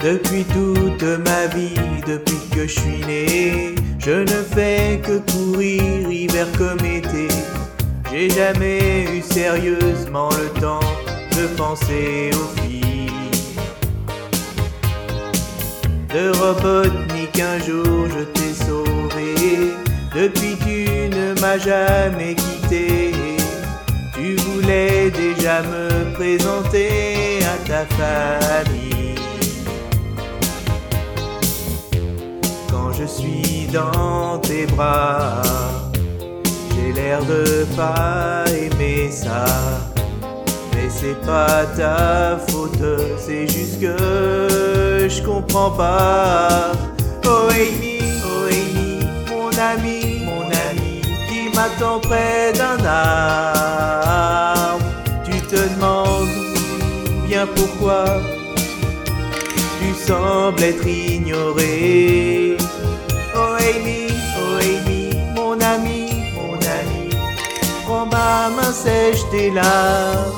Depuis toute ma vie, depuis que je suis né, je ne fais que courir hiver comme été. J'ai jamais eu sérieusement le temps de penser aux filles. De Robotnik un jour je t'ai sauvé, depuis tu ne m'as jamais quitté. Tu voulais déjà me présenter à ta famille. Je suis dans tes bras, j'ai l'air de pas aimer ça. Mais c'est pas ta faute, c'est juste que je comprends pas. Oh Amy, oh Amy, mon ami, mon ami, qui m'attend près d'un arbre. Tu te demandes bien pourquoi tu sembles être ignoré. Oh Amy, oh Amy, mon ami, mon ami, prends ma main, sèche tes larmes.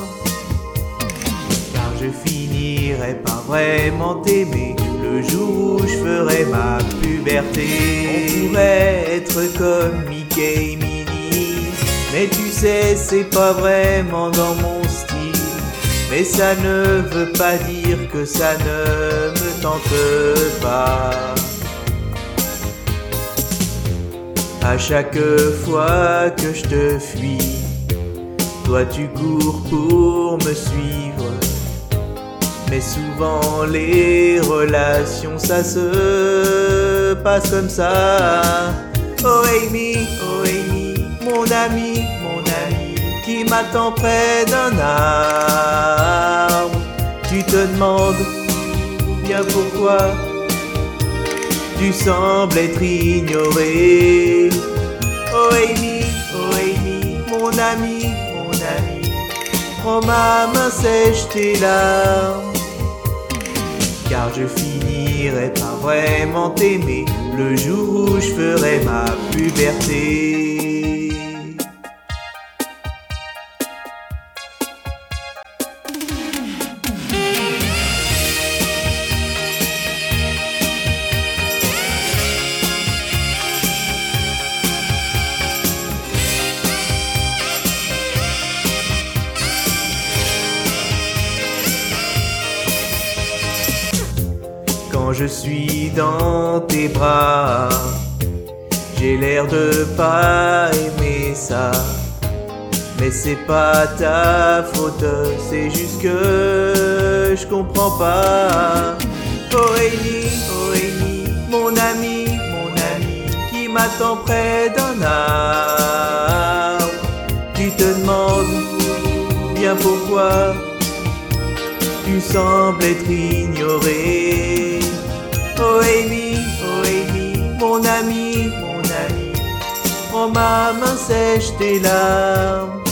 Car je finirai par vraiment t'aimer le jour où je ferai ma puberté. On pourrait être comme Mickey et Minnie, mais tu sais, c'est pas vraiment dans mon. Mais ça ne veut pas dire que ça ne me tente pas. À chaque fois que je te fuis, toi tu cours pour me suivre? Mais souvent les relations ça se passe comme ça. Oh Amy, oh Amy, mon ami, mon qui m'attend près d'un arbre. Tu te demandes bien pourquoi tu sembles être ignoré. Oh Amy, oh Amy, mon ami, mon ami, prends ma main, sèche tes larmes. Car je finirai par vraiment t'aimer le jour où je ferai ma puberté. Quand je suis dans tes bras, j'ai l'air de pas aimer ça. Mais c'est pas ta faute, c'est juste que je comprends pas. Oh Amy, mon ami, mon ami, qui m'attend près d'un arbre. Tu te demandes bien pourquoi tu sembles être ignoré. Oh Amy, oh Amy, mon ami, mon ami, prends ma main, sèche tes larmes.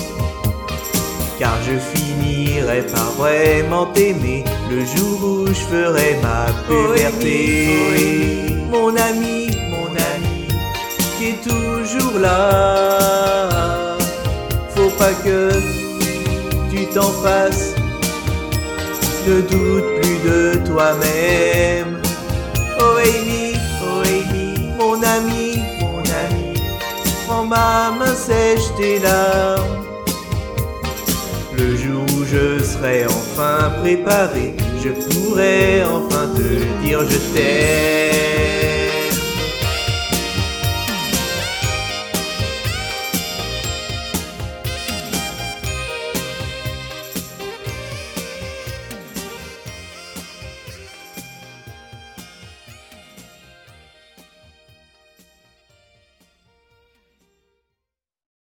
Car je finirai par vraiment t'aimer le jour où je ferai ma puberté. Mon ami, mon ami, qui est toujours là. Faut pas que tu t'en fasses ne doute plus de toi-même. Oh Amy, oh Amy, mon ami, mon ami, prends ma main, sèche tes larmes. Le jour où je serai enfin préparé, je pourrai enfin te dire je t'aime.